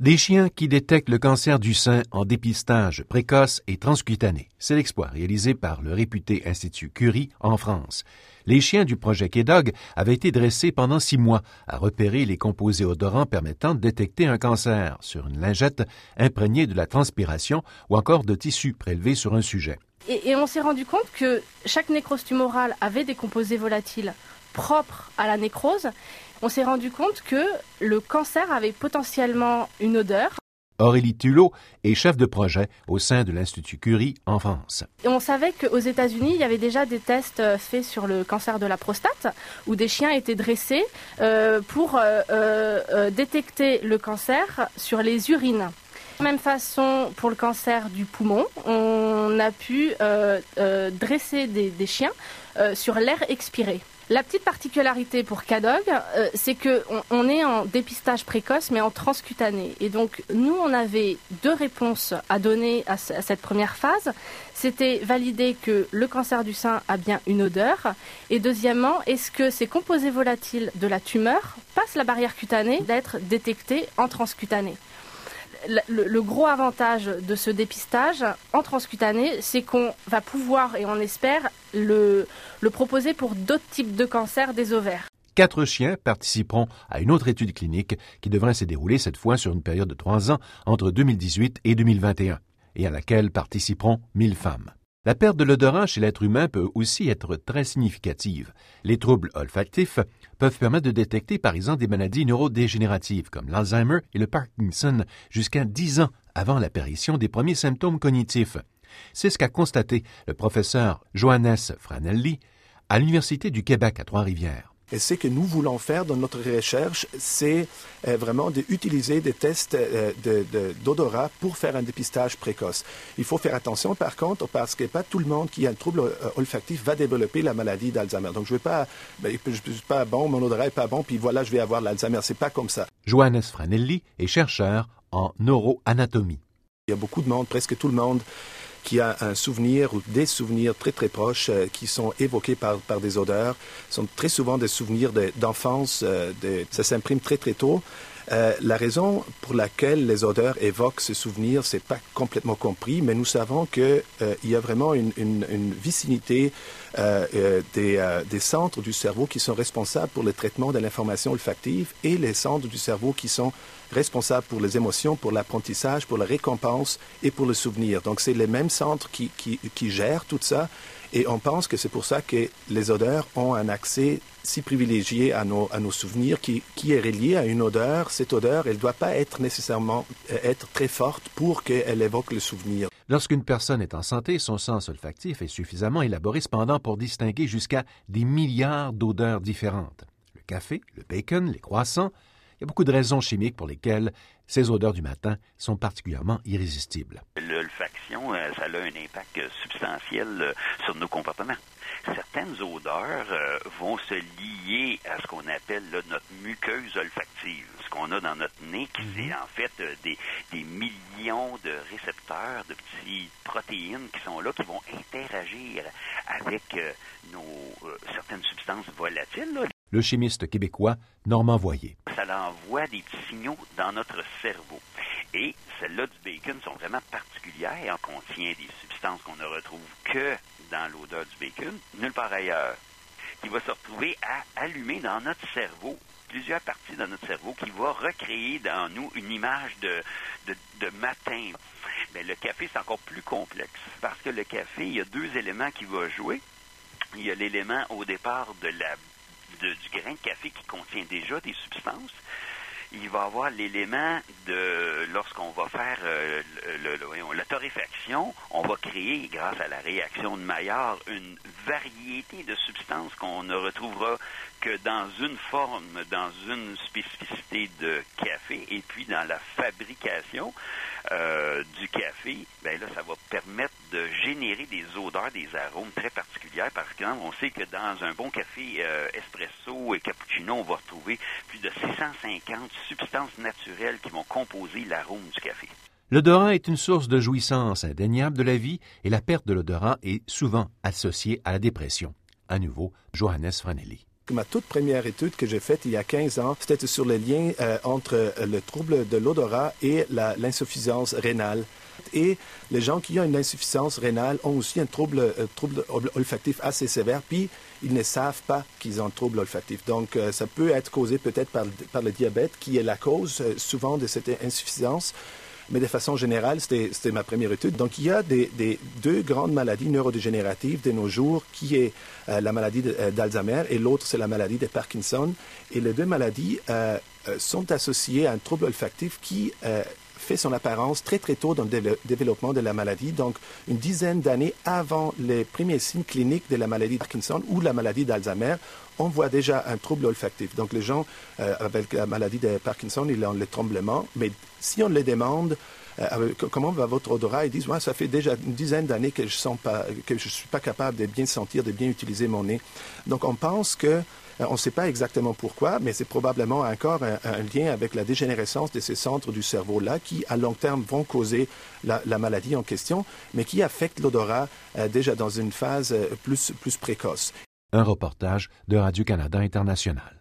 Des chiens qui détectent le cancer du sein en dépistage précoce et transcutané. C'est l'exploit réalisé par le réputé Institut Curie en France. Les chiens du projet K-Dog avaient été dressés pendant six mois à repérer les composés odorants permettant de détecter un cancer sur une lingette imprégnée de la transpiration ou encore de tissu prélevé sur un sujet. Et, on s'est rendu compte que chaque nécrose tumorale avait des composés volatiles propres à la nécrose on s'est rendu compte que le cancer avait potentiellement une odeur. Aurélie Tulot est chef de projet au sein de l'Institut Curie en France. Et on savait qu'aux États-Unis, il y avait déjà des tests euh, faits sur le cancer de la prostate, où des chiens étaient dressés euh, pour euh, détecter le cancer sur les urines. De même façon, pour le cancer du poumon, on a pu dresser des chiens sur l'air expiré. La petite particularité pour CADOG, euh, c'est qu'on on est en dépistage précoce, mais en transcutané. Et donc, nous, on avait deux réponses à donner à, cette première phase. C'était valider que le cancer du sein a bien une odeur. Et deuxièmement, est-ce que ces composés volatiles de la tumeur passent la barrière cutanée d'être détectés en transcutané? Le, gros avantage de ce dépistage en transcutané, c'est qu'on va pouvoir, et on espère, le, proposer pour d'autres types de cancers des ovaires. Quatre chiens participeront à une autre étude clinique qui devrait se dérouler cette fois sur une période de trois ans entre 2018 et 2021, et à laquelle participeront 1000 femmes. La perte de l'odorat chez l'être humain peut aussi être très significative. Les troubles olfactifs peuvent permettre de détecter par exemple des maladies neurodégénératives comme l'Alzheimer et le Parkinson jusqu'à dix ans avant l'apparition des premiers symptômes cognitifs. C'est ce qu'a constaté le professeur Johannes Franelli à l'Université du Québec à Trois-Rivières. Et ce que nous voulons faire dans notre recherche, c'est euh, vraiment d'utiliser des tests euh, d'odorat pour faire un dépistage précoce. Il faut faire attention, par contre, parce que pas tout le monde qui a un trouble euh, olfactif va développer la maladie d'Alzheimer. Donc, je ne veux pas, ben, je suis pas bon, mon odorat est pas bon, puis voilà, je vais avoir l'Alzheimer. C'est pas comme ça. Johannes Franelli est chercheur en neuroanatomie. Il y a beaucoup de monde, presque tout le monde, qui a un souvenir ou des souvenirs très très proches euh, qui sont évoqués par, par des odeurs, sont très souvent des souvenirs d'enfance, euh, ça s'imprime très très tôt. Euh, la raison pour laquelle les odeurs évoquent ce souvenir, c'est pas complètement compris, mais nous savons qu'il euh, y a vraiment une, une, une vicinité euh, euh des, des, centres du cerveau qui sont responsables pour le traitement de l'information olfactive et les centres du cerveau qui sont responsables pour les émotions, pour l'apprentissage, pour la récompense et pour le souvenir. Donc, c'est les mêmes centres qui, qui, qui gèrent tout ça. Et on pense que c'est pour ça que les odeurs ont un accès si privilégié à nos, à nos souvenirs qui, qui est relié à une odeur. Cette odeur, elle ne doit pas être nécessairement euh, être très forte pour qu'elle évoque le souvenir. Lorsqu'une personne est en santé, son sens olfactif est suffisamment élaboré cependant pour distinguer jusqu'à des milliards d'odeurs différentes. Le café, le bacon, les croissants, il y a beaucoup de raisons chimiques pour lesquelles ces odeurs du matin sont particulièrement irrésistibles. L'olfaction, euh, ça a un impact substantiel euh, sur nos comportements. Certaines odeurs euh, vont se lier à ce qu'on appelle notre muqueuse olfactive, ce qu'on a dans notre nez, qui c'est mhm. en fait des, des millions de récepteurs, de petites protéines qui sont là, qui vont interagir avec nos certaines substances volatiles le chimiste québécois Normand Voyer. Ça envoie des petits signaux dans notre cerveau. Et celles-là du bacon sont vraiment particulières. On contient des substances qu'on ne retrouve que dans l'odeur du bacon, nulle part ailleurs, qui va se retrouver à allumer dans notre cerveau plusieurs parties dans notre cerveau qui va recréer dans nous une image de, de, matin. Mais le café, c'est encore plus complexe parce que le café, il y a deux éléments qui vont jouer. Il y a l'élément au départ de la du grain de café qui contient déjà des substances, il va avoir l'élément de lorsqu'on va faire euh, la torréfaction, on va créer, grâce à la réaction de Maillard, une variété de substances qu'on ne retrouvera que dans une forme, dans une spécificité de café, et puis dans la fabrication euh, du café, ben là, ça va permettre de générer des odeurs, des arômes très particulières. Par exemple, on sait que dans un bon café euh, espresso et cappuccino, on va retrouver plus de 650 substances naturelles qui vont composer l'arôme du café. L'odorat est une source de jouissance indéniable de la vie et la perte de l'odorat est souvent associée à la dépression. À nouveau, Johannes Franelli. Ma toute première étude que j'ai faite il y a 15 ans, c'était sur les liens euh, entre le trouble de l'odorat et l'insuffisance rénale. Et les gens qui ont une insuffisance rénale ont aussi un trouble, euh, trouble olfactif assez sévère, puis ils ne savent pas qu'ils ont un trouble olfactif. Donc, euh, ça peut être causé peut-être par, le diabète, qui est la cause souvent de cette insuffisance mais de façon générale, c'était ma première étude. Donc, il y a deux grandes maladies neurodégénératives de nos jours, qui est euh, la maladie euh, d'Alzheimer et l'autre, c'est la maladie de Parkinson. Et les deux maladies euh, sont associées à un trouble olfactif qui fait son apparence très très tôt dans le développement de la maladie, donc une dizaine d'années avant les premiers signes cliniques de la maladie de Parkinson ou la maladie d'Alzheimer, on voit déjà un trouble olfactif. Donc les gens avec la maladie de Parkinson, ils ont le tremblement, mais si on les demande euh, comment va votre odorat, ils disent, moi, ça fait déjà une dizaine d'années que je sens que je suis pas capable de bien sentir, de bien utiliser mon nez. Donc, on pense que euh, on ne sait pas exactement pourquoi, mais c'est probablement encore un, lien avec la dégénérescence de ces centres du cerveau-là qui, à long terme, vont causer la, maladie en question, mais qui affectent l'odorat euh, déjà dans une phase plus, plus précoce. Un reportage de Radio-Canada International.